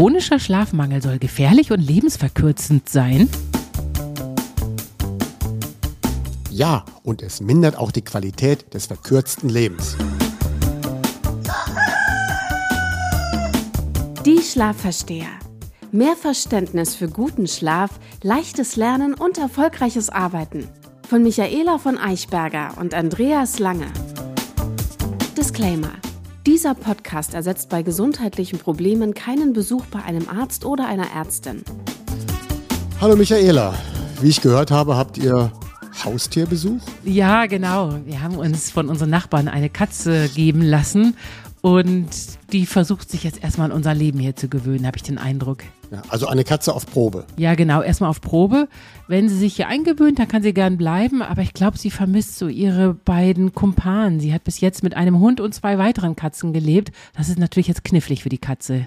Chronischer Schlafmangel soll gefährlich und lebensverkürzend sein. Ja, und es mindert auch die Qualität des verkürzten Lebens. Die Schlafversteher. Mehr Verständnis für guten Schlaf, leichtes Lernen und erfolgreiches Arbeiten. Von Michaela von Eichberger und Andreas Lange. Disclaimer. Dieser Podcast ersetzt bei gesundheitlichen Problemen keinen Besuch bei einem Arzt oder einer Ärztin. Hallo Michaela, wie ich gehört habe, habt ihr Haustierbesuch? Ja, genau. Wir haben uns von unseren Nachbarn eine Katze geben lassen und die versucht sich jetzt erstmal an unser Leben hier zu gewöhnen, habe ich den Eindruck. Ja, also eine Katze auf Probe. Ja, genau, erstmal auf Probe. Wenn sie sich hier eingewöhnt, dann kann sie gern bleiben, aber ich glaube, sie vermisst so ihre beiden Kumpanen. Sie hat bis jetzt mit einem Hund und zwei weiteren Katzen gelebt. Das ist natürlich jetzt knifflig für die Katze.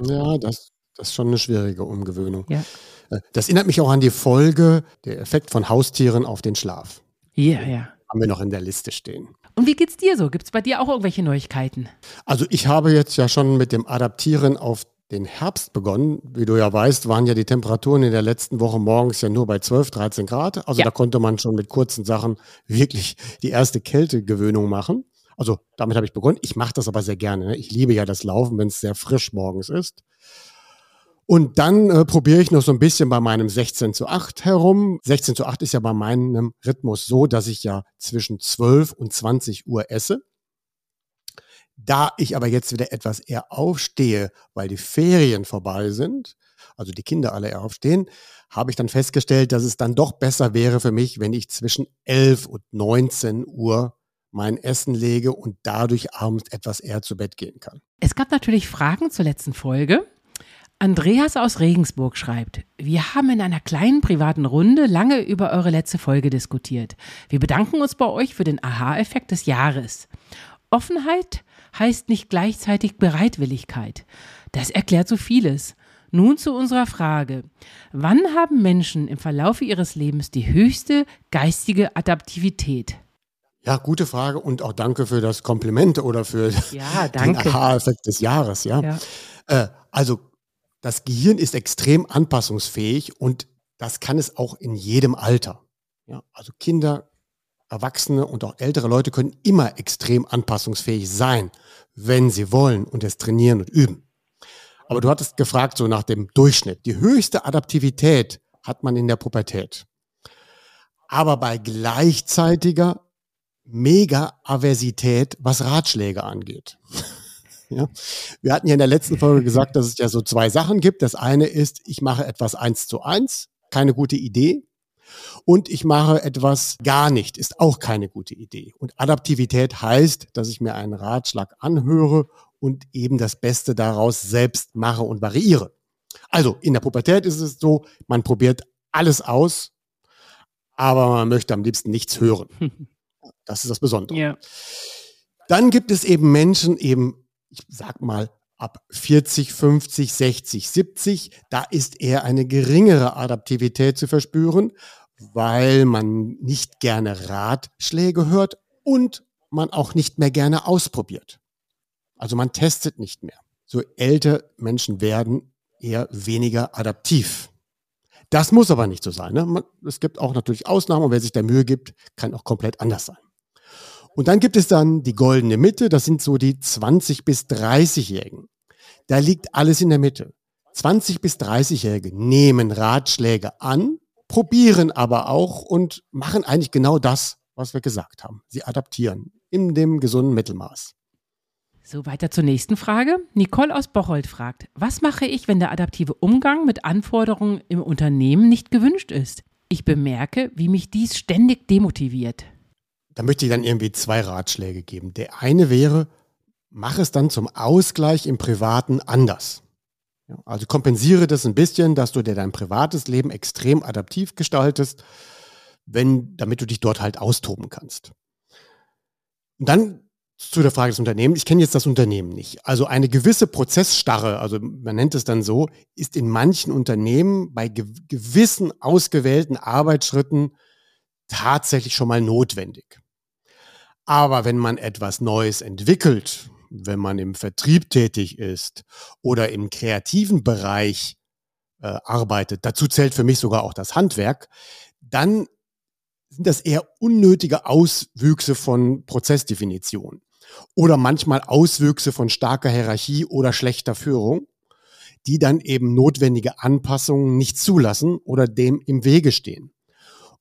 Ja, das, das ist schon eine schwierige Umgewöhnung. Ja. Äh, das erinnert mich auch an die Folge, der Effekt von Haustieren auf den Schlaf. Ja, ja. Haben wir noch in der Liste stehen. Und wie geht's dir so? Gibt's bei dir auch irgendwelche Neuigkeiten? Also ich habe jetzt ja schon mit dem Adaptieren auf den Herbst begonnen. Wie du ja weißt, waren ja die Temperaturen in der letzten Woche morgens ja nur bei 12, 13 Grad. Also Ja. da konnte man schon mit kurzen Sachen wirklich die erste Kältegewöhnung machen. Also damit habe ich begonnen. Ich mache das aber sehr gerne. Ne? Ich liebe ja das Laufen, wenn es sehr frisch morgens ist. Und dann äh, probiere ich noch so ein bisschen bei meinem 16 zu 8 herum. 16 zu 8 ist ja bei meinem Rhythmus so, dass ich ja zwischen 12 und 20 Uhr esse. Da ich aber jetzt wieder etwas eher aufstehe, weil die Ferien vorbei sind, also die Kinder alle eher aufstehen, habe ich dann festgestellt, dass es dann doch besser wäre für mich, wenn ich zwischen 11 und 19 Uhr mein Essen lege und dadurch abends etwas eher zu Bett gehen kann. Es gab natürlich Fragen zur letzten Folge. Andreas aus Regensburg schreibt, wir haben in einer kleinen privaten Runde lange über eure letzte Folge diskutiert. Wir bedanken uns bei euch für den Aha-Effekt des Jahres. Offenheit heißt nicht gleichzeitig Bereitwilligkeit. Das erklärt so vieles. Nun zu unserer Frage. Wann haben Menschen im Verlaufe ihres Lebens die höchste geistige Adaptivität? Ja, gute Frage und auch danke für das Kompliment oder für Ja, den Aha-Effekt des Jahres. Ja. Ja. Äh, also das Gehirn ist extrem anpassungsfähig und das kann es auch in jedem Alter. Ja, also Kinder, Erwachsene und auch ältere Leute können immer extrem anpassungsfähig sein, wenn sie wollen und es trainieren und üben. Aber du hattest gefragt so nach dem Durchschnitt. Die höchste Adaptivität hat man in der Pubertät. Aber bei gleichzeitiger Mega-Aversität, was Ratschläge angeht. Ja. Wir hatten ja in der letzten Folge gesagt, dass es ja so zwei Sachen gibt. Das eine ist, ich mache etwas eins zu eins, keine gute Idee. Und ich mache etwas gar nicht, ist auch keine gute Idee. Und Adaptivität heißt, dass ich mir einen Ratschlag anhöre und eben das Beste daraus selbst mache und variiere. Also in der Pubertät ist es so, man probiert alles aus, aber man möchte am liebsten nichts hören. Das ist das Besondere. Ja. Dann gibt es eben Menschen, eben, ich sag mal, ab 40, 50, 60, 70, da ist eher eine geringere Adaptivität zu verspüren, weil man nicht gerne Ratschläge hört und man auch nicht mehr gerne ausprobiert. Also man testet nicht mehr. So älter Menschen werden eher weniger adaptiv. Das muss aber nicht so sein. Ne? Es gibt auch natürlich Ausnahmen und wer sich da Mühe gibt, kann auch komplett anders sein. Und dann gibt es dann die goldene Mitte, das sind so die 20- bis 30-Jährigen. Da liegt alles in der Mitte. 20- bis 30-Jährige nehmen Ratschläge an, probieren aber auch und machen eigentlich genau das, was wir gesagt haben. Sie adaptieren in dem gesunden Mittelmaß. So, weiter zur nächsten Frage. Nicole aus Bocholt fragt, was mache ich, wenn der adaptive Umgang mit Anforderungen im Unternehmen nicht gewünscht ist? Ich bemerke, wie mich dies ständig demotiviert. Da möchte ich dann irgendwie zwei Ratschläge geben. Der eine wäre, mach es dann zum Ausgleich im Privaten anders. Also kompensiere das ein bisschen, dass du dir dein privates Leben extrem adaptiv gestaltest, wenn, damit du dich dort halt austoben kannst. Und dann zu der Frage des Unternehmens. Ich kenne jetzt das Unternehmen nicht. Also eine gewisse Prozessstarre, also man nennt es dann so, ist in manchen Unternehmen bei ge gewissen ausgewählten Arbeitsschritten tatsächlich schon mal notwendig. Aber wenn man etwas Neues entwickelt, wenn man im Vertrieb tätig ist oder im kreativen Bereich äh, arbeitet, dazu zählt für mich sogar auch das Handwerk, dann sind das eher unnötige Auswüchse von Prozessdefinition oder manchmal Auswüchse von starker Hierarchie oder schlechter Führung, die dann eben notwendige Anpassungen nicht zulassen oder dem im Wege stehen.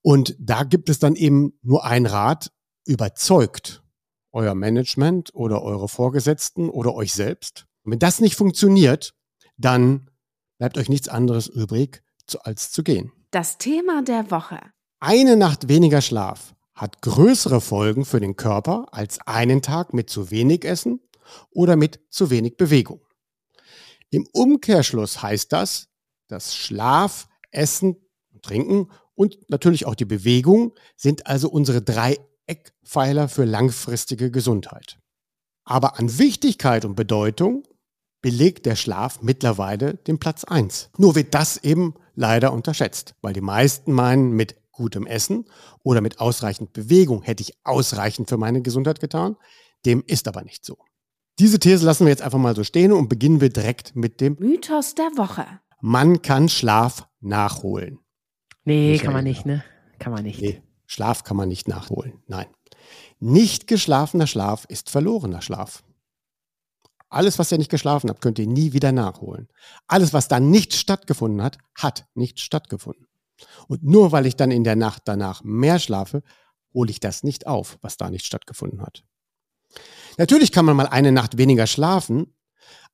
Und da gibt es dann eben nur ein Rat, überzeugt euer Management oder eure Vorgesetzten oder euch selbst. Und wenn das nicht funktioniert, dann bleibt euch nichts anderes übrig, als zu gehen. Das Thema der Woche. Eine Nacht weniger Schlaf hat größere Folgen für den Körper als einen Tag mit zu wenig Essen oder mit zu wenig Bewegung. Im Umkehrschluss heißt das, dass Schlaf, Essen, Trinken und natürlich auch die Bewegung sind also unsere drei Eckpfeiler für langfristige Gesundheit. Aber an Wichtigkeit und Bedeutung belegt der Schlaf mittlerweile den Platz eins. Nur wird das eben leider unterschätzt, weil die meisten meinen, mit gutem Essen oder mit ausreichend Bewegung hätte ich ausreichend für meine Gesundheit getan. Dem ist aber nicht so. Diese These lassen wir jetzt einfach mal so stehen und beginnen wir direkt mit dem Mythos der Woche. Man kann Schlaf nachholen. Nee, Michael. kann man nicht, ne? Kann man nicht. Nee, Schlaf kann man nicht nachholen. Nein. Nicht geschlafener Schlaf ist verlorener Schlaf. Alles, was ihr nicht geschlafen habt, könnt ihr nie wieder nachholen. Alles, was da nicht stattgefunden hat, hat nicht stattgefunden. Und nur weil ich dann in der Nacht danach mehr schlafe, hole ich das nicht auf, was da nicht stattgefunden hat. Natürlich kann man mal eine Nacht weniger schlafen,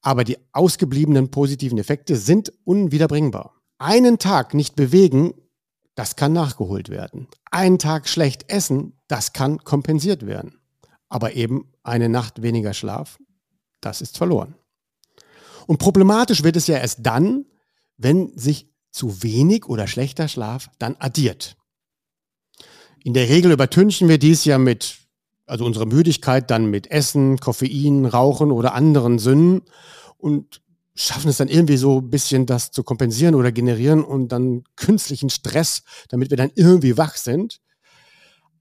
aber die ausgebliebenen positiven Effekte sind unwiederbringbar. Einen Tag nicht bewegen, das kann nachgeholt werden. Einen Tag schlecht essen, das kann kompensiert werden. Aber eben eine Nacht weniger Schlaf, das ist verloren. Und problematisch wird es ja erst dann, wenn sich zu wenig oder schlechter Schlaf dann addiert. In der Regel übertünchen wir dies ja mit, also unsere Müdigkeit dann mit Essen, Koffein, Rauchen oder anderen Sünden und schaffen es dann irgendwie so ein bisschen das zu kompensieren oder generieren und dann künstlichen Stress, damit wir dann irgendwie wach sind.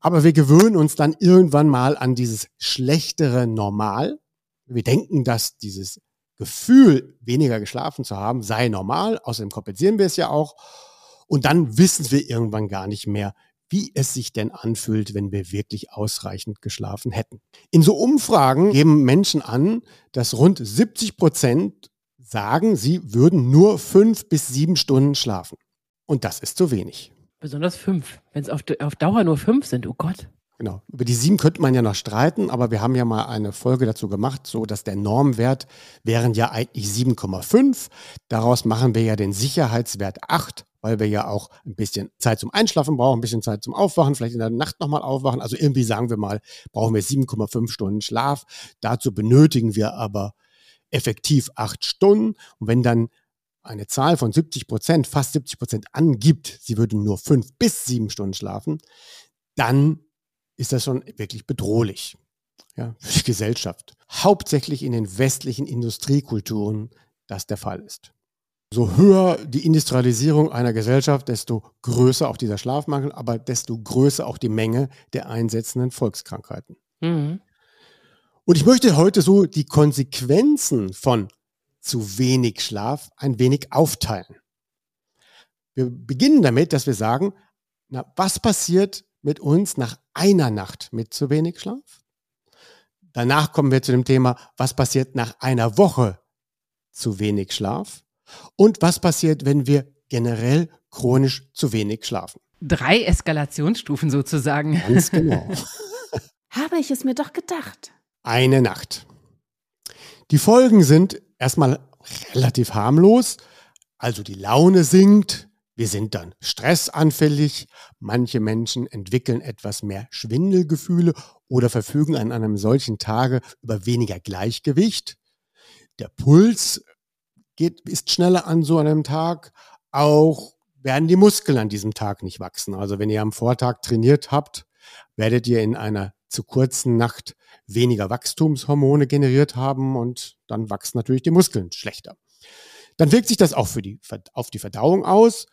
Aber wir gewöhnen uns dann irgendwann mal an dieses schlechtere Normal. Wir denken, dass dieses Gefühl, weniger geschlafen zu haben, sei normal. Außerdem kompensieren wir es ja auch. Und dann wissen wir irgendwann gar nicht mehr, wie es sich denn anfühlt, wenn wir wirklich ausreichend geschlafen hätten. In so Umfragen geben Menschen an, dass rund 70 Prozent sagen, sie würden nur fünf bis sieben Stunden schlafen. Und das ist zu wenig. Besonders fünf. Wenn es auf, auf Dauer nur fünf sind, oh Gott. Genau. Über die sieben könnte man ja noch streiten, aber wir haben ja mal eine Folge dazu gemacht, so dass der Normwert wären ja eigentlich 7,5. Daraus machen wir ja den Sicherheitswert 8, weil wir ja auch ein bisschen Zeit zum Einschlafen brauchen, ein bisschen Zeit zum Aufwachen, vielleicht in der Nacht nochmal aufwachen. Also irgendwie sagen wir mal, brauchen wir 7,5 Stunden Schlaf. Dazu benötigen wir aber effektiv acht Stunden. Und wenn dann eine Zahl von 70 Prozent, fast 70 Prozent angibt, sie würden nur fünf bis sieben Stunden schlafen, dann ist das schon wirklich bedrohlich ja, für die Gesellschaft. Hauptsächlich in den westlichen Industriekulturen das der Fall ist. So höher die Industrialisierung einer Gesellschaft, desto größer auch dieser Schlafmangel, aber desto größer auch die Menge der einsetzenden Volkskrankheiten. Mhm. Und ich möchte heute so die Konsequenzen von zu wenig Schlaf ein wenig aufteilen. Wir beginnen damit, dass wir sagen, na, was passiert, mit uns nach einer Nacht mit zu wenig Schlaf. Danach kommen wir zu dem Thema, was passiert nach einer Woche zu wenig Schlaf und was passiert, wenn wir generell chronisch zu wenig schlafen. Drei Eskalationsstufen sozusagen. Ganz genau. Habe ich es mir doch gedacht. Eine Nacht. Die Folgen sind erstmal relativ harmlos, also die Laune sinkt, wir sind dann stressanfällig. Manche Menschen entwickeln etwas mehr Schwindelgefühle oder verfügen an einem solchen Tage über weniger Gleichgewicht. Der Puls geht, ist schneller an so einem Tag. Auch werden die Muskeln an diesem Tag nicht wachsen. Also wenn ihr am Vortag trainiert habt, werdet ihr in einer zu kurzen Nacht weniger Wachstumshormone generiert haben und dann wachsen natürlich die Muskeln schlechter dann wirkt sich das auch für die, auf die Verdauung aus.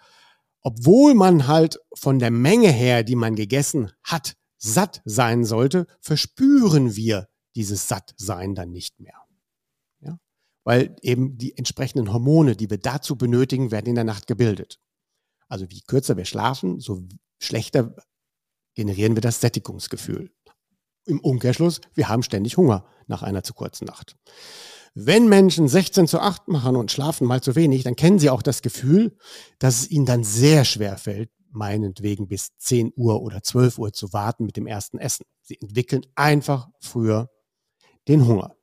Obwohl man halt von der Menge her, die man gegessen hat, satt sein sollte, verspüren wir dieses Sattsein dann nicht mehr. Ja? Weil eben die entsprechenden Hormone, die wir dazu benötigen, werden in der Nacht gebildet. Also je kürzer wir schlafen, so schlechter generieren wir das Sättigungsgefühl. Im Umkehrschluss, wir haben ständig Hunger nach einer zu kurzen Nacht. Wenn Menschen 16 zu 8 machen und schlafen mal zu wenig, dann kennen sie auch das Gefühl, dass es ihnen dann sehr schwer fällt, meinetwegen bis 10 Uhr oder 12 Uhr zu warten mit dem ersten Essen. Sie entwickeln einfach früher den Hunger.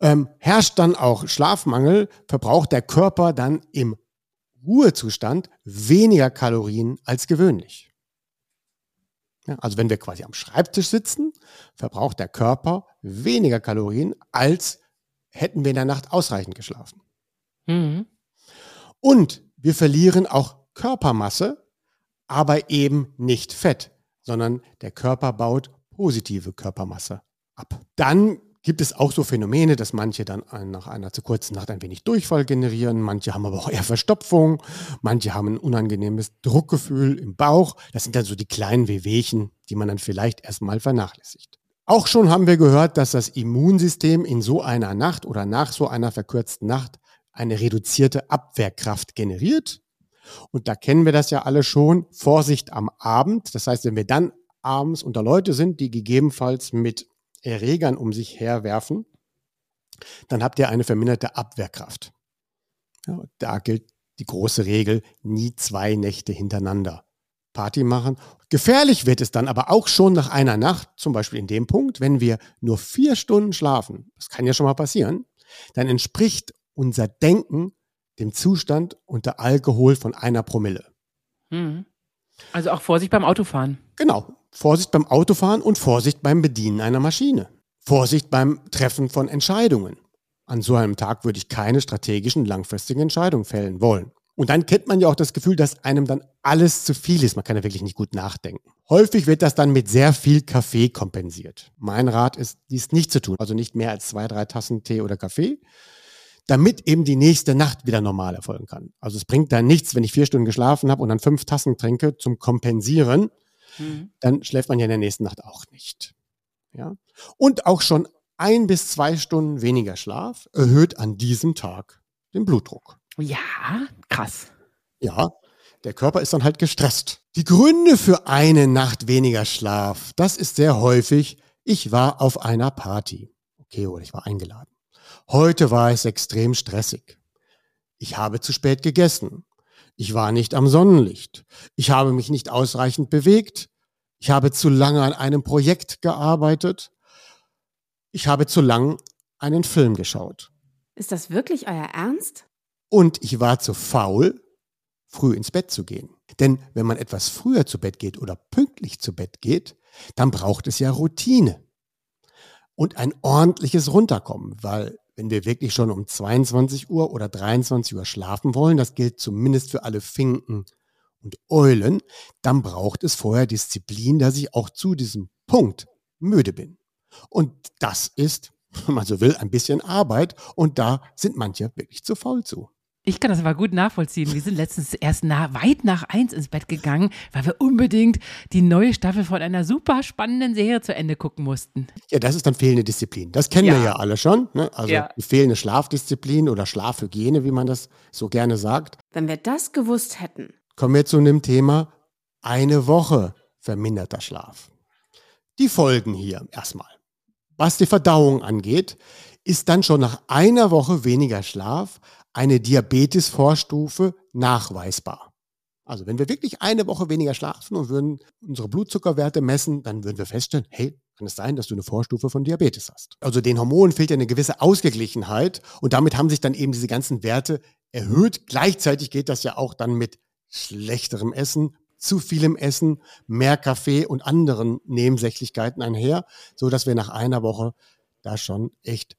Ähm, herrscht dann auch Schlafmangel, verbraucht der Körper dann im Ruhezustand weniger Kalorien als gewöhnlich. Ja, also wenn wir quasi am Schreibtisch sitzen, verbraucht der Körper weniger Kalorien, als hätten wir in der Nacht ausreichend geschlafen. Mhm. Und wir verlieren auch Körpermasse, aber eben nicht Fett, sondern der Körper baut positive Körpermasse ab. Dann gibt es auch so Phänomene, dass manche dann nach einer zu kurzen Nacht ein wenig Durchfall generieren, manche haben aber auch eher Verstopfung, manche haben ein unangenehmes Druckgefühl im Bauch. Das sind dann so die kleinen Wehwehchen, die man dann vielleicht erstmal vernachlässigt. Auch schon haben wir gehört, dass das Immunsystem in so einer Nacht oder nach so einer verkürzten Nacht eine reduzierte Abwehrkraft generiert. Und da kennen wir das ja alle schon. Vorsicht am Abend. Das heißt, wenn wir dann abends unter Leute sind, die gegebenenfalls mit Erregern um sich herwerfen, dann habt ihr eine verminderte Abwehrkraft. Ja, da gilt die große Regel, nie zwei Nächte hintereinander Party machen. Gefährlich wird es dann aber auch schon nach einer Nacht, zum Beispiel in dem Punkt, wenn wir nur vier Stunden schlafen, das kann ja schon mal passieren, dann entspricht unser Denken dem Zustand unter Alkohol von einer Promille. Mhm. Also auch Vorsicht beim Autofahren. Genau. Vorsicht beim Autofahren und Vorsicht beim Bedienen einer Maschine. Vorsicht beim Treffen von Entscheidungen. An so einem Tag würde ich keine strategischen, langfristigen Entscheidungen fällen wollen. Und dann kennt man ja auch das Gefühl, dass einem dann alles zu viel ist. Man kann ja wirklich nicht gut nachdenken. Häufig wird das dann mit sehr viel Kaffee kompensiert. Mein Rat ist, dies nicht zu tun. Also nicht mehr als zwei, drei Tassen Tee oder Kaffee, damit eben die nächste Nacht wieder normal erfolgen kann. Also es bringt dann nichts, wenn ich vier Stunden geschlafen habe und dann fünf Tassen trinke zum Kompensieren, mhm. dann schläft man ja in der nächsten Nacht auch nicht. Ja? Und auch schon ein bis zwei Stunden weniger Schlaf erhöht an diesem Tag den Blutdruck. Ja, krass. Ja, der Körper ist dann halt gestresst. Die Gründe für eine Nacht weniger Schlaf, das ist sehr häufig, ich war auf einer Party. Okay, oder ich war eingeladen. Heute war es extrem stressig. Ich habe zu spät gegessen. Ich war nicht am Sonnenlicht. Ich habe mich nicht ausreichend bewegt. Ich habe zu lange an einem Projekt gearbeitet. Ich habe zu lang einen Film geschaut. Ist das wirklich euer Ernst? Und ich war zu faul, früh ins Bett zu gehen. Denn wenn man etwas früher zu Bett geht oder pünktlich zu Bett geht, dann braucht es ja Routine und ein ordentliches Runterkommen, weil wenn wir wirklich schon um 22 Uhr oder 23 Uhr schlafen wollen, das gilt zumindest für alle Finken und Eulen, dann braucht es vorher Disziplin, dass ich auch zu diesem Punkt müde bin. Und das ist, wenn man so will, ein bisschen Arbeit und da sind manche wirklich zu faul zu. Ich kann das aber gut nachvollziehen. Wir sind letztens erst nah, weit nach eins ins Bett gegangen, weil wir unbedingt die neue Staffel von einer super spannenden Serie zu Ende gucken mussten. Ja, das ist dann fehlende Disziplin. Das kennen ja. wir ja alle schon. Ne? Also ja. fehlende Schlafdisziplin oder Schlafhygiene, wie man das so gerne sagt. Wenn wir das gewusst hätten. Kommen wir zu einem Thema eine Woche verminderter Schlaf. Die Folgen hier erstmal. Was die Verdauung angeht, ist dann schon nach einer Woche weniger Schlaf eine Diabetes-Vorstufe nachweisbar. Also wenn wir wirklich eine Woche weniger schlafen und würden unsere Blutzuckerwerte messen, dann würden wir feststellen, hey, kann es sein, dass du eine Vorstufe von Diabetes hast. Also den Hormonen fehlt ja eine gewisse Ausgeglichenheit und damit haben sich dann eben diese ganzen Werte erhöht. Gleichzeitig geht das ja auch dann mit schlechterem Essen, zu vielem Essen, mehr Kaffee und anderen Nebensächlichkeiten einher, so dass wir nach einer Woche da schon echt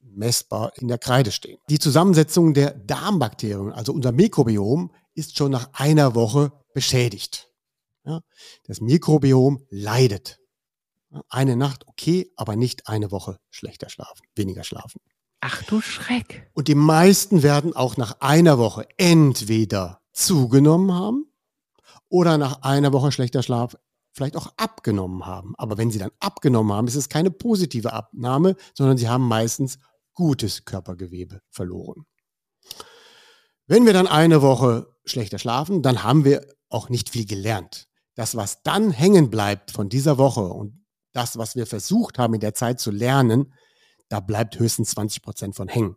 messbar in der Kreide stehen. Die Zusammensetzung der Darmbakterien, also unser Mikrobiom, ist schon nach einer Woche beschädigt. Ja, das Mikrobiom leidet. Eine Nacht okay, aber nicht eine Woche schlechter schlafen, weniger schlafen. Ach du Schreck. Und die meisten werden auch nach einer Woche entweder zugenommen haben oder nach einer Woche schlechter Schlaf vielleicht auch abgenommen haben. Aber wenn sie dann abgenommen haben, ist es keine positive Abnahme, sondern sie haben meistens gutes Körpergewebe verloren. Wenn wir dann eine Woche schlechter schlafen, dann haben wir auch nicht viel gelernt. Das, was dann hängen bleibt von dieser Woche und das, was wir versucht haben in der Zeit zu lernen, da bleibt höchstens 20 Prozent von hängen.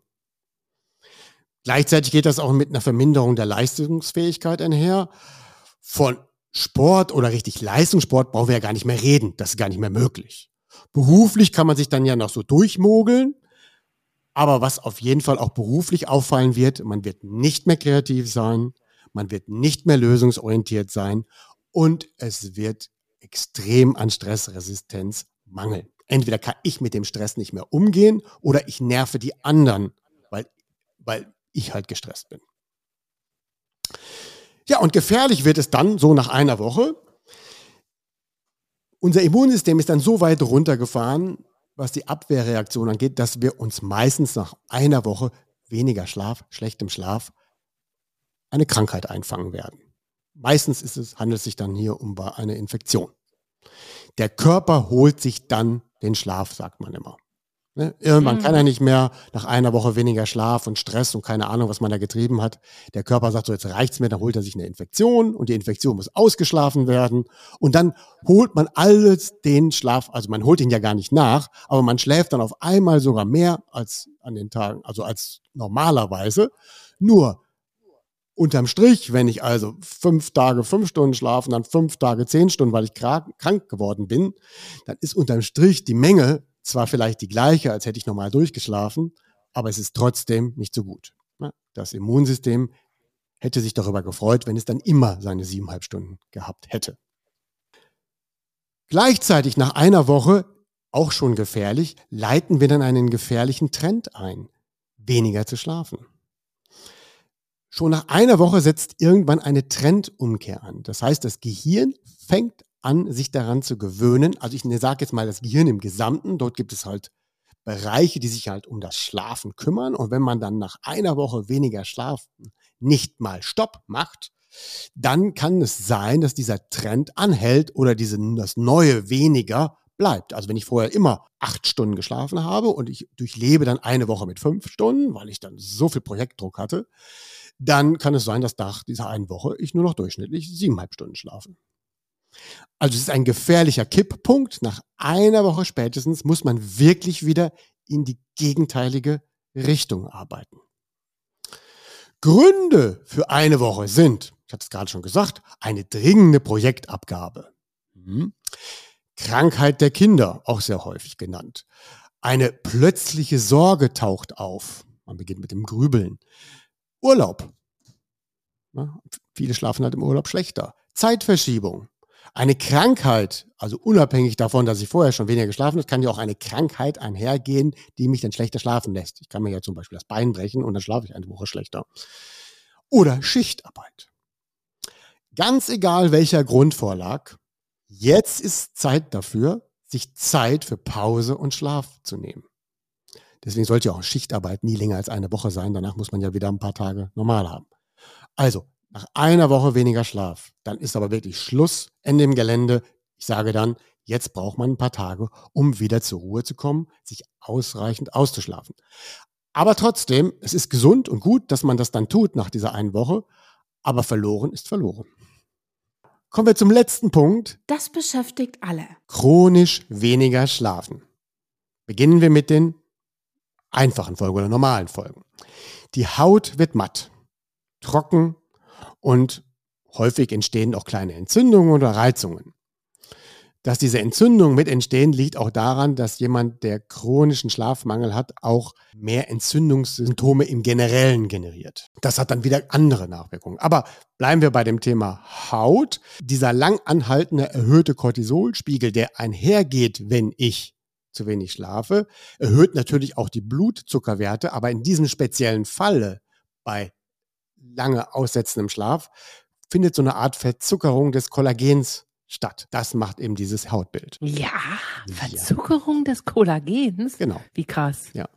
Gleichzeitig geht das auch mit einer Verminderung der Leistungsfähigkeit einher. Von Sport oder richtig Leistungssport brauchen wir ja gar nicht mehr reden. Das ist gar nicht mehr möglich. Beruflich kann man sich dann ja noch so durchmogeln. Aber was auf jeden Fall auch beruflich auffallen wird, man wird nicht mehr kreativ sein, man wird nicht mehr lösungsorientiert sein und es wird extrem an Stressresistenz mangeln. Entweder kann ich mit dem Stress nicht mehr umgehen oder ich nerve die anderen, weil, weil ich halt gestresst bin. Ja, und gefährlich wird es dann so nach einer Woche. Unser Immunsystem ist dann so weit runtergefahren, was die Abwehrreaktion angeht, dass wir uns meistens nach einer Woche weniger Schlaf, schlechtem Schlaf, eine Krankheit einfangen werden. Meistens ist es, handelt es sich dann hier um eine Infektion. Der Körper holt sich dann den Schlaf, sagt man immer. Ne? Irgendwann mhm. kann er nicht mehr nach einer Woche weniger Schlaf und Stress und keine Ahnung, was man da getrieben hat. Der Körper sagt so, jetzt reicht's mir, dann holt er sich eine Infektion und die Infektion muss ausgeschlafen werden. Und dann holt man alles den Schlaf, also man holt ihn ja gar nicht nach, aber man schläft dann auf einmal sogar mehr als an den Tagen, also als normalerweise. Nur unterm Strich, wenn ich also fünf Tage fünf Stunden schlafe und dann fünf Tage zehn Stunden, weil ich krank geworden bin, dann ist unterm Strich die Menge zwar vielleicht die gleiche, als hätte ich normal durchgeschlafen, aber es ist trotzdem nicht so gut. Das Immunsystem hätte sich darüber gefreut, wenn es dann immer seine siebeneinhalb Stunden gehabt hätte. Gleichzeitig nach einer Woche, auch schon gefährlich, leiten wir dann einen gefährlichen Trend ein, weniger zu schlafen. Schon nach einer Woche setzt irgendwann eine Trendumkehr an. Das heißt, das Gehirn fängt an, sich daran zu gewöhnen. Also ich sage jetzt mal das Gehirn im Gesamten. Dort gibt es halt Bereiche, die sich halt um das Schlafen kümmern. Und wenn man dann nach einer Woche weniger Schlafen nicht mal Stopp macht, dann kann es sein, dass dieser Trend anhält oder diese, das neue weniger bleibt. Also wenn ich vorher immer acht Stunden geschlafen habe und ich durchlebe dann eine Woche mit fünf Stunden, weil ich dann so viel Projektdruck hatte, dann kann es sein, dass nach dieser einen Woche ich nur noch durchschnittlich siebeneinhalb Stunden schlafe. Also es ist ein gefährlicher Kipppunkt. Nach einer Woche spätestens muss man wirklich wieder in die gegenteilige Richtung arbeiten. Gründe für eine Woche sind, ich hatte es gerade schon gesagt, eine dringende Projektabgabe. Mhm. Krankheit der Kinder, auch sehr häufig genannt. Eine plötzliche Sorge taucht auf. Man beginnt mit dem Grübeln. Urlaub. Na, viele schlafen halt im Urlaub schlechter. Zeitverschiebung. Eine Krankheit, also unabhängig davon, dass ich vorher schon weniger geschlafen habe, kann ja auch eine Krankheit einhergehen, die mich dann schlechter schlafen lässt. Ich kann mir ja zum Beispiel das Bein brechen und dann schlafe ich eine Woche schlechter. Oder Schichtarbeit. Ganz egal, welcher Grund vorlag, jetzt ist Zeit dafür, sich Zeit für Pause und Schlaf zu nehmen. Deswegen sollte ja auch Schichtarbeit nie länger als eine Woche sein. Danach muss man ja wieder ein paar Tage normal haben. Also nach einer Woche weniger Schlaf, dann ist aber wirklich Schluss, Ende im Gelände. Ich sage dann, jetzt braucht man ein paar Tage, um wieder zur Ruhe zu kommen, sich ausreichend auszuschlafen. Aber trotzdem, es ist gesund und gut, dass man das dann tut nach dieser einen Woche, aber verloren ist verloren. Kommen wir zum letzten Punkt. Das beschäftigt alle. Chronisch weniger schlafen. Beginnen wir mit den einfachen Folgen oder normalen Folgen. Die Haut wird matt, trocken, und häufig entstehen auch kleine Entzündungen oder Reizungen. Dass diese Entzündungen mit entstehen, liegt auch daran, dass jemand, der chronischen Schlafmangel hat, auch mehr Entzündungssymptome im Generellen generiert. Das hat dann wieder andere Nachwirkungen. Aber bleiben wir bei dem Thema Haut. Dieser lang anhaltende erhöhte Cortisolspiegel, der einhergeht, wenn ich zu wenig schlafe, erhöht natürlich auch die Blutzuckerwerte. Aber in diesem speziellen Falle bei lange aussetzen im Schlaf, findet so eine Art Verzuckerung des Kollagens statt. Das macht eben dieses Hautbild. Ja, Verzuckerung ja. des Kollagens. Genau. Wie krass. Ja.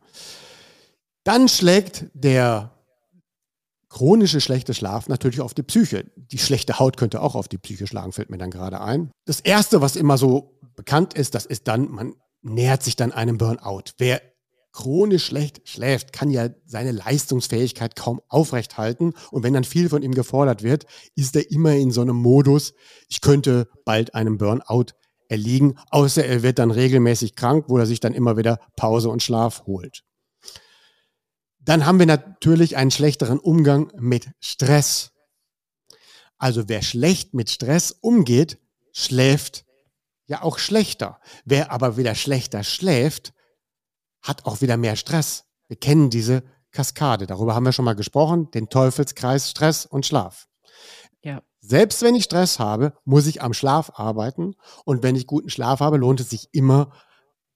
Dann schlägt der chronische schlechte Schlaf natürlich auf die Psyche. Die schlechte Haut könnte auch auf die Psyche schlagen, fällt mir dann gerade ein. Das Erste, was immer so bekannt ist, das ist dann, man nähert sich dann einem Burnout. Wer chronisch schlecht schläft, kann ja seine Leistungsfähigkeit kaum aufrechthalten. Und wenn dann viel von ihm gefordert wird, ist er immer in so einem Modus, ich könnte bald einem Burnout erliegen, außer er wird dann regelmäßig krank, wo er sich dann immer wieder Pause und Schlaf holt. Dann haben wir natürlich einen schlechteren Umgang mit Stress. Also wer schlecht mit Stress umgeht, schläft ja auch schlechter. Wer aber wieder schlechter schläft, hat auch wieder mehr Stress. Wir kennen diese Kaskade. Darüber haben wir schon mal gesprochen, den Teufelskreis Stress und Schlaf. Ja. Selbst wenn ich Stress habe, muss ich am Schlaf arbeiten. Und wenn ich guten Schlaf habe, lohnt es sich immer,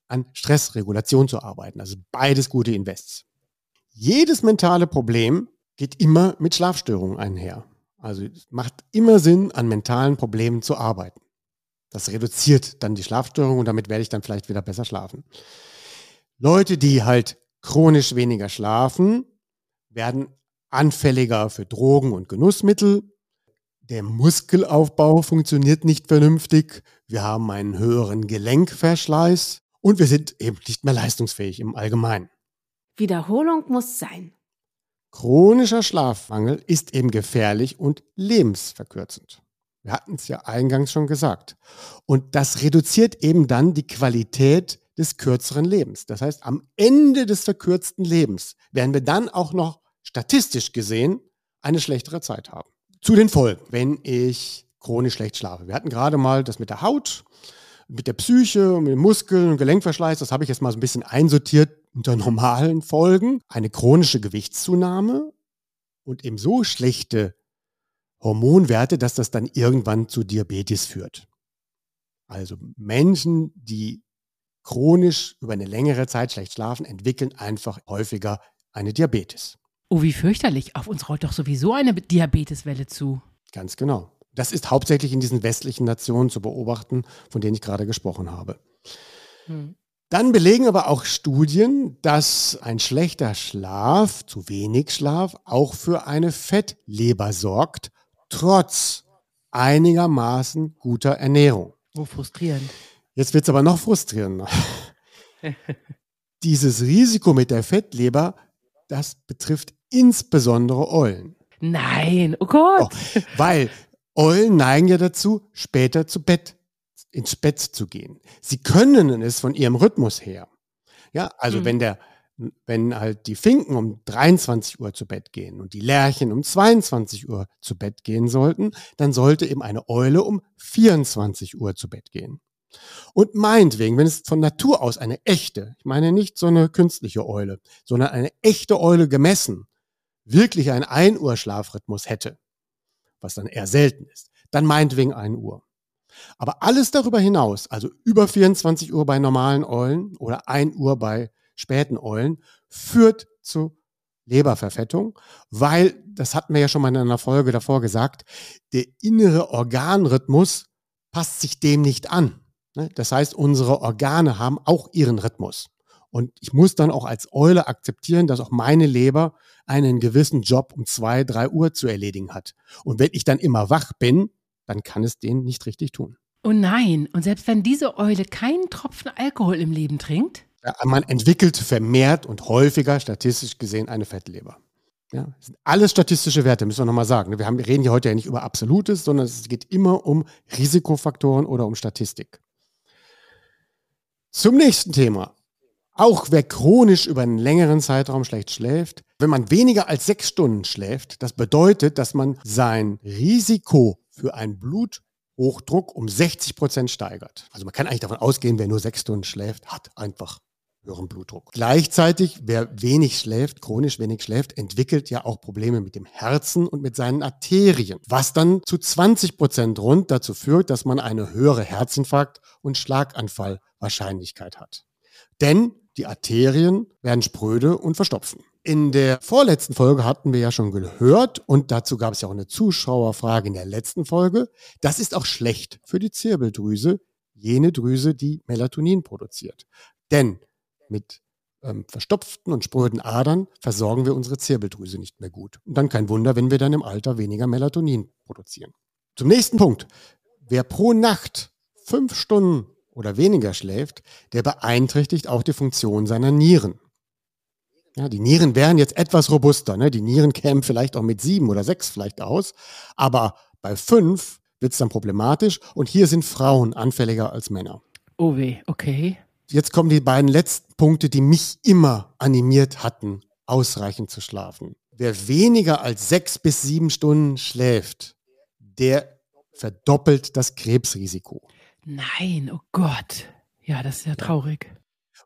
an Stressregulation zu arbeiten. Also beides gute Invests. Jedes mentale Problem geht immer mit Schlafstörungen einher. Also es macht immer Sinn, an mentalen Problemen zu arbeiten. Das reduziert dann die Schlafstörung und damit werde ich dann vielleicht wieder besser schlafen. Leute, die halt chronisch weniger schlafen, werden anfälliger für Drogen und Genussmittel. Der Muskelaufbau funktioniert nicht vernünftig. Wir haben einen höheren Gelenkverschleiß und wir sind eben nicht mehr leistungsfähig im Allgemeinen. Wiederholung muss sein. Chronischer Schlafmangel ist eben gefährlich und lebensverkürzend. Wir hatten es ja eingangs schon gesagt. Und das reduziert eben dann die Qualität des kürzeren Lebens. Das heißt, am Ende des verkürzten Lebens werden wir dann auch noch statistisch gesehen eine schlechtere Zeit haben. Zu den Folgen, wenn ich chronisch schlecht schlafe. Wir hatten gerade mal das mit der Haut, mit der Psyche, mit den Muskeln und Gelenkverschleiß. Das habe ich jetzt mal so ein bisschen einsortiert unter normalen Folgen. Eine chronische Gewichtszunahme und eben so schlechte Hormonwerte, dass das dann irgendwann zu Diabetes führt. Also Menschen, die chronisch über eine längere Zeit schlecht schlafen, entwickeln einfach häufiger eine Diabetes. Oh, wie fürchterlich. Auf uns rollt doch sowieso eine Diabeteswelle zu. Ganz genau. Das ist hauptsächlich in diesen westlichen Nationen zu beobachten, von denen ich gerade gesprochen habe. Hm. Dann belegen aber auch Studien, dass ein schlechter Schlaf, zu wenig Schlaf, auch für eine Fettleber sorgt, trotz einigermaßen guter Ernährung. Oh, frustrierend. Jetzt wird es aber noch frustrierender. Dieses Risiko mit der Fettleber, das betrifft insbesondere Eulen. Nein, oh Gott. Oh, weil Eulen neigen ja dazu, später zu Bett, ins Bett zu gehen. Sie können es von ihrem Rhythmus her. Ja, also mhm. wenn der, wenn halt die Finken um 23 Uhr zu Bett gehen und die Lerchen um 22 Uhr zu Bett gehen sollten, dann sollte eben eine Eule um 24 Uhr zu Bett gehen. Und meinetwegen, wenn es von Natur aus eine echte, ich meine nicht so eine künstliche Eule, sondern eine echte Eule gemessen, wirklich einen 1 Uhr Schlafrhythmus hätte, was dann eher selten ist, dann meinetwegen 1 Uhr. Aber alles darüber hinaus, also über 24 Uhr bei normalen Eulen oder 1 Uhr bei späten Eulen, führt zu Leberverfettung, weil, das hatten wir ja schon mal in einer Folge davor gesagt, der innere Organrhythmus passt sich dem nicht an. Ne? Das heißt, unsere Organe haben auch ihren Rhythmus. Und ich muss dann auch als Eule akzeptieren, dass auch meine Leber einen gewissen Job um zwei, drei Uhr zu erledigen hat. Und wenn ich dann immer wach bin, dann kann es den nicht richtig tun. Oh nein, und selbst wenn diese Eule keinen Tropfen Alkohol im Leben trinkt? Ja, man entwickelt vermehrt und häufiger statistisch gesehen eine Fettleber. Ja, das sind alles statistische Werte, müssen wir nochmal sagen. Wir, haben, wir reden hier heute ja nicht über Absolutes, sondern es geht immer um Risikofaktoren oder um Statistik. Zum nächsten Thema. Auch wer chronisch über einen längeren Zeitraum schlecht schläft, wenn man weniger als sechs Stunden schläft, das bedeutet, dass man sein Risiko für einen Bluthochdruck um 60 Prozent steigert. Also man kann eigentlich davon ausgehen, wer nur sechs Stunden schläft, hat einfach höheren Blutdruck. Gleichzeitig, wer wenig schläft, chronisch wenig schläft, entwickelt ja auch Probleme mit dem Herzen und mit seinen Arterien, was dann zu 20 Prozent rund dazu führt, dass man eine höhere Herzinfarkt- und Schlaganfallwahrscheinlichkeit hat. Denn die Arterien werden spröde und verstopfen. In der vorletzten Folge hatten wir ja schon gehört und dazu gab es ja auch eine Zuschauerfrage in der letzten Folge. Das ist auch schlecht für die Zirbeldrüse, jene Drüse, die Melatonin produziert. Denn mit äh, ähm, verstopften und spröden Adern versorgen wir unsere Zirbeldrüse nicht mehr gut. Und dann kein Wunder, wenn wir dann im Alter weniger Melatonin produzieren. Zum nächsten Punkt. Wer pro Nacht fünf Stunden oder weniger schläft, der beeinträchtigt auch die Funktion seiner Nieren. Ja, die Nieren wären jetzt etwas robuster. Ne? Die Nieren kämen vielleicht auch mit sieben oder sechs vielleicht aus. Aber bei fünf wird es dann problematisch. Und hier sind Frauen anfälliger als Männer. Oh weh, okay. Jetzt kommen die beiden letzten Punkte, die mich immer animiert hatten, ausreichend zu schlafen. Wer weniger als sechs bis sieben Stunden schläft, der verdoppelt das Krebsrisiko. Nein, oh Gott. Ja, das ist ja traurig.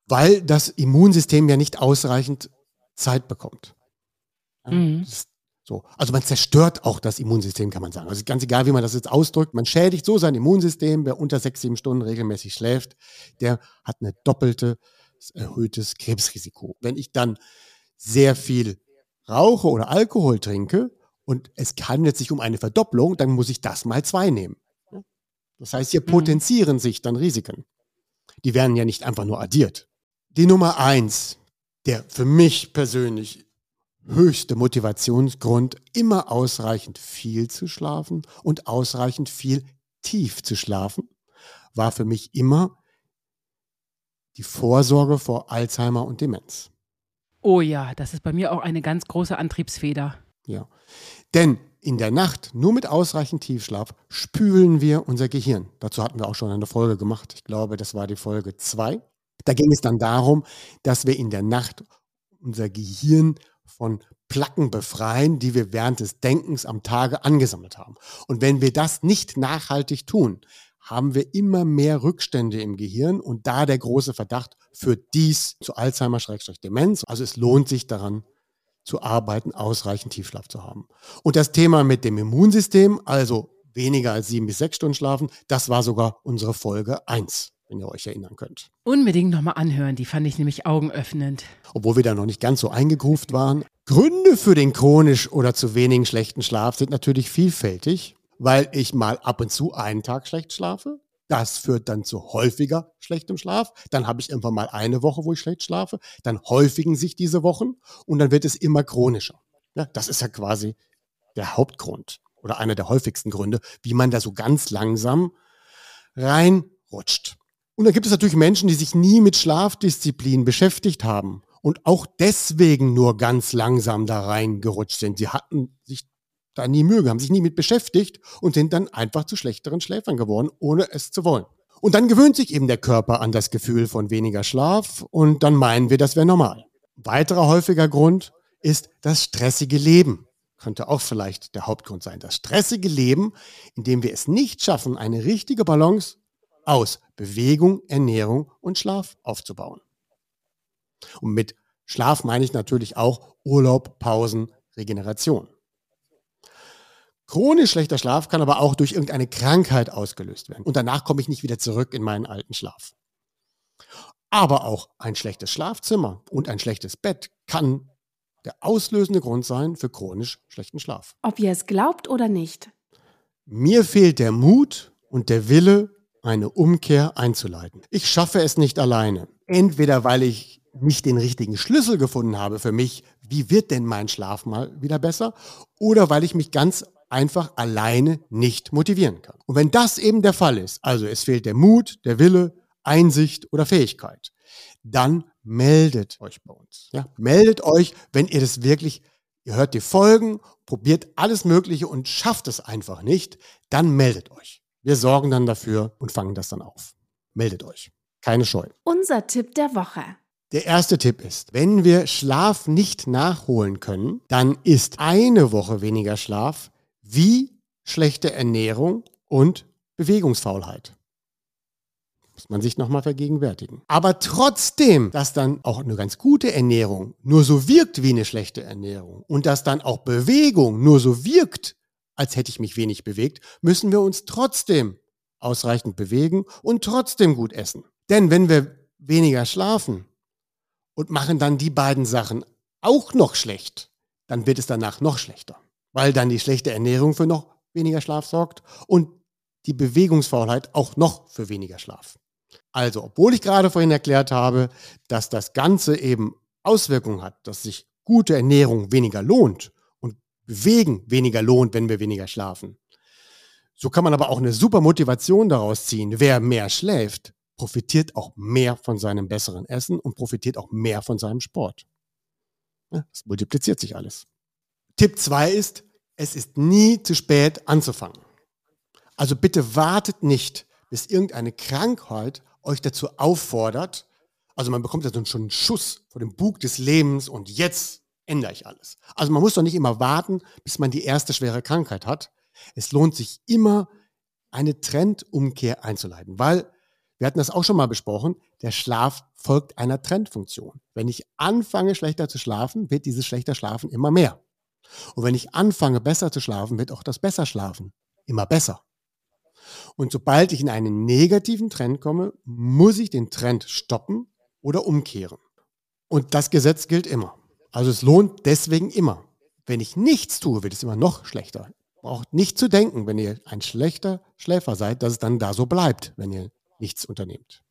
Weil das Immunsystem ja nicht ausreichend Zeit bekommt. Mhm. so. Also man zerstört auch das Immunsystem, kann man sagen. Also ganz egal, wie man das jetzt ausdrückt, man schädigt so sein Immunsystem. Wer unter sechs, sieben Stunden regelmäßig schläft, der hat eine doppelte erhöhtes Krebsrisiko. Wenn ich dann sehr viel rauche oder Alkohol trinke und es handelt sich um eine Verdopplung, dann muss ich das mal zwei nehmen. Das heißt, hier Mhm. potenzieren sich dann Risiken. Die werden ja nicht einfach nur addiert. Die Nummer eins, der für mich persönlich höchste Motivationsgrund, immer ausreichend viel zu schlafen und ausreichend viel tief zu schlafen, war für mich immer die Vorsorge vor Alzheimer und Demenz. Oh ja, das ist bei mir auch eine ganz große Antriebsfeder. Ja. Denn in der Nacht, nur mit ausreichend Tiefschlaf, spülen wir unser Gehirn. Dazu hatten wir auch schon eine Folge gemacht. Ich glaube, das war die Folge 2. Da ging es dann darum, dass wir in der Nacht unser Gehirn von Placken befreien, die wir während des Denkens am Tage angesammelt haben. Und wenn wir das nicht nachhaltig tun, haben wir immer mehr Rückstände im Gehirn und da der große Verdacht führt dies zu Alzheimer-Demenz. Also es lohnt sich daran zu arbeiten, ausreichend Tiefschlaf zu haben. Und das Thema mit dem Immunsystem, also weniger als sieben bis sechs Stunden schlafen, das war sogar unsere Folge 1, wenn ihr euch erinnern könnt. Unbedingt nochmal anhören, die fand ich nämlich augenöffnend. Obwohl wir da noch nicht ganz so eingegruft waren. Gründe für den chronisch oder zu wenigen schlechten Schlaf sind natürlich vielfältig, weil ich mal ab und zu einen Tag schlecht schlafe. Das führt dann zu häufiger schlechtem Schlaf. Dann habe ich irgendwann mal eine Woche, wo ich schlecht schlafe. Dann häufigen sich diese Wochen und dann wird es immer chronischer. Ja, das ist ja quasi der Hauptgrund oder einer der häufigsten Gründe, wie man da so ganz langsam reinrutscht. Und da gibt es natürlich Menschen, die sich nie mit Schlafdisziplin beschäftigt haben und auch deswegen nur ganz langsam da reingerutscht sind. Sie hatten sich da nie Mühe, haben sich nie mit beschäftigt und sind dann einfach zu schlechteren Schläfern geworden, ohne es zu wollen. Und dann gewöhnt sich eben der Körper an das Gefühl von weniger Schlaf und dann meinen wir, das wäre normal. Weiterer häufiger Grund ist das stressige Leben. Könnte auch vielleicht der Hauptgrund sein. Das stressige Leben, in dem wir es nicht schaffen, eine richtige Balance aus Bewegung, Ernährung und Schlaf aufzubauen. Und mit Schlaf meine ich natürlich auch Urlaub, Pausen, Regeneration. Chronisch schlechter Schlaf kann aber auch durch irgendeine Krankheit ausgelöst werden. Und danach komme ich nicht wieder zurück in meinen alten Schlaf. Aber auch ein schlechtes Schlafzimmer und ein schlechtes Bett kann der auslösende Grund sein für chronisch schlechten Schlaf. Ob ihr es glaubt oder nicht. Mir fehlt der Mut und der Wille, eine Umkehr einzuleiten. Ich schaffe es nicht alleine. Entweder weil ich nicht den richtigen Schlüssel gefunden habe für mich, wie wird denn mein Schlaf mal wieder besser, oder weil ich mich ganz einfach alleine nicht motivieren kann. Und wenn das eben der Fall ist, also es fehlt der Mut, der Wille, Einsicht oder Fähigkeit, dann meldet euch bei uns. Ja? Meldet euch, wenn ihr das wirklich, ihr hört die Folgen, probiert alles Mögliche und schafft es einfach nicht, dann meldet euch. Wir sorgen dann dafür und fangen das dann auf. Meldet euch. Keine Scheu. Unser Tipp der Woche. Der erste Tipp ist, wenn wir Schlaf nicht nachholen können, dann ist eine Woche weniger Schlaf wie schlechte Ernährung und Bewegungsfaulheit. Muss man sich nochmal vergegenwärtigen. Aber trotzdem, dass dann auch eine ganz gute Ernährung nur so wirkt wie eine schlechte Ernährung und dass dann auch Bewegung nur so wirkt, als hätte ich mich wenig bewegt, müssen wir uns trotzdem ausreichend bewegen und trotzdem gut essen. Denn wenn wir weniger schlafen und machen dann die beiden Sachen auch noch schlecht, dann wird es danach noch schlechter, weil dann die schlechte Ernährung für noch weniger Schlaf sorgt und die Bewegungsfaulheit auch noch für weniger Schlaf. Also, obwohl ich gerade vorhin erklärt habe, dass das Ganze eben Auswirkungen hat, dass sich gute Ernährung weniger lohnt und Bewegen weniger lohnt, wenn wir weniger schlafen. So kann man aber auch eine super Motivation daraus ziehen. Wer mehr schläft, profitiert auch mehr von seinem besseren Essen und profitiert auch mehr von seinem Sport. Es multipliziert sich alles. Tipp 2 ist, es ist nie zu spät anzufangen. Also bitte wartet nicht, bis irgendeine Krankheit euch dazu auffordert. Also man bekommt ja schon einen Schuss vor dem Bug des Lebens und jetzt ändere ich alles. Also man muss doch nicht immer warten, bis man die erste schwere Krankheit hat. Es lohnt sich immer, eine Trendumkehr einzuleiten, weil wir hatten das auch schon mal besprochen, der Schlaf folgt einer Trendfunktion. Wenn ich anfange, schlechter zu schlafen, wird dieses schlechter Schlafen immer mehr. Und wenn ich anfange, besser zu schlafen, wird auch das besser Schlafen immer besser. Und sobald ich in einen negativen Trend komme, muss ich den Trend stoppen oder umkehren. Und das Gesetz gilt immer. Also es lohnt deswegen immer. Wenn ich nichts tue, wird es immer noch schlechter. Braucht nicht zu denken, wenn ihr ein schlechter Schläfer seid, dass es dann da so bleibt, wenn ihr nichts unternehmt.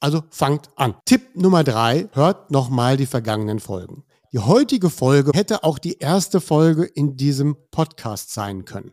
Also fangt an. Tipp Nummer drei, hört nochmal die vergangenen Folgen. Die heutige Folge hätte auch die erste Folge in diesem Podcast sein können.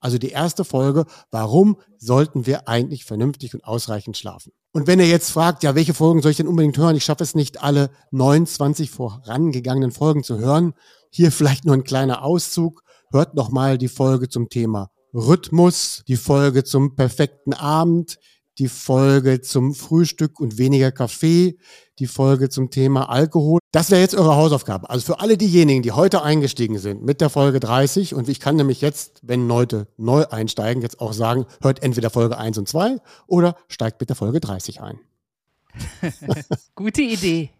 Also die erste Folge, warum sollten wir eigentlich vernünftig und ausreichend schlafen? Und wenn ihr jetzt fragt, ja, welche Folgen soll ich denn unbedingt hören? Ich schaffe es nicht, alle 29 vorangegangenen Folgen zu hören. Hier vielleicht nur ein kleiner Auszug. Hört nochmal die Folge zum Thema Rhythmus, die Folge zum perfekten Abend, die Folge zum Frühstück und weniger Kaffee, die Folge zum Thema Alkohol. Das wäre jetzt eure Hausaufgabe. Also für alle diejenigen, die heute eingestiegen sind mit der Folge 30 und ich kann nämlich jetzt, wenn Leute neu einsteigen, jetzt auch sagen, hört entweder Folge 1 und 2 oder steigt mit der Folge 30 ein. Gute Idee.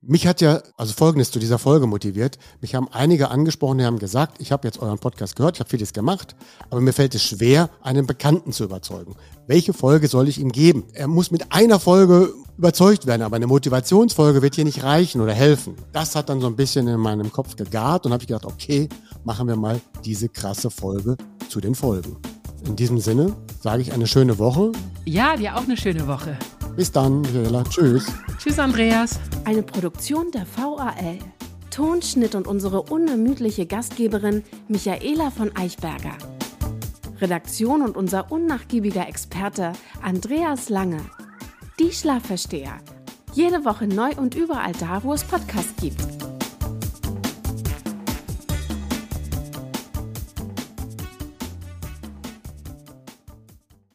Mich hat ja also Folgendes zu dieser Folge motiviert. Mich haben einige angesprochen, die haben gesagt, ich habe jetzt euren Podcast gehört, ich habe vieles gemacht, aber mir fällt es schwer, einen Bekannten zu überzeugen. Welche Folge soll ich ihm geben? Er muss mit einer Folge überzeugt werden, aber eine Motivationsfolge wird hier nicht reichen oder helfen. Das hat dann so ein bisschen in meinem Kopf gegart und habe ich gedacht, okay, machen wir mal diese krasse Folge zu den Folgen. In diesem Sinne sage ich eine schöne Woche. Ja, dir auch eine schöne Woche. Bis dann, Michaela. Tschüss. Tschüss, Andreas. Eine Produktion der VAL. Tonschnitt und unsere unermüdliche Gastgeberin Michaela von Eichberger. Redaktion und unser unnachgiebiger Experte Andreas Lange. Die Schlafversteher. Jede Woche neu und überall da, wo es Podcasts gibt.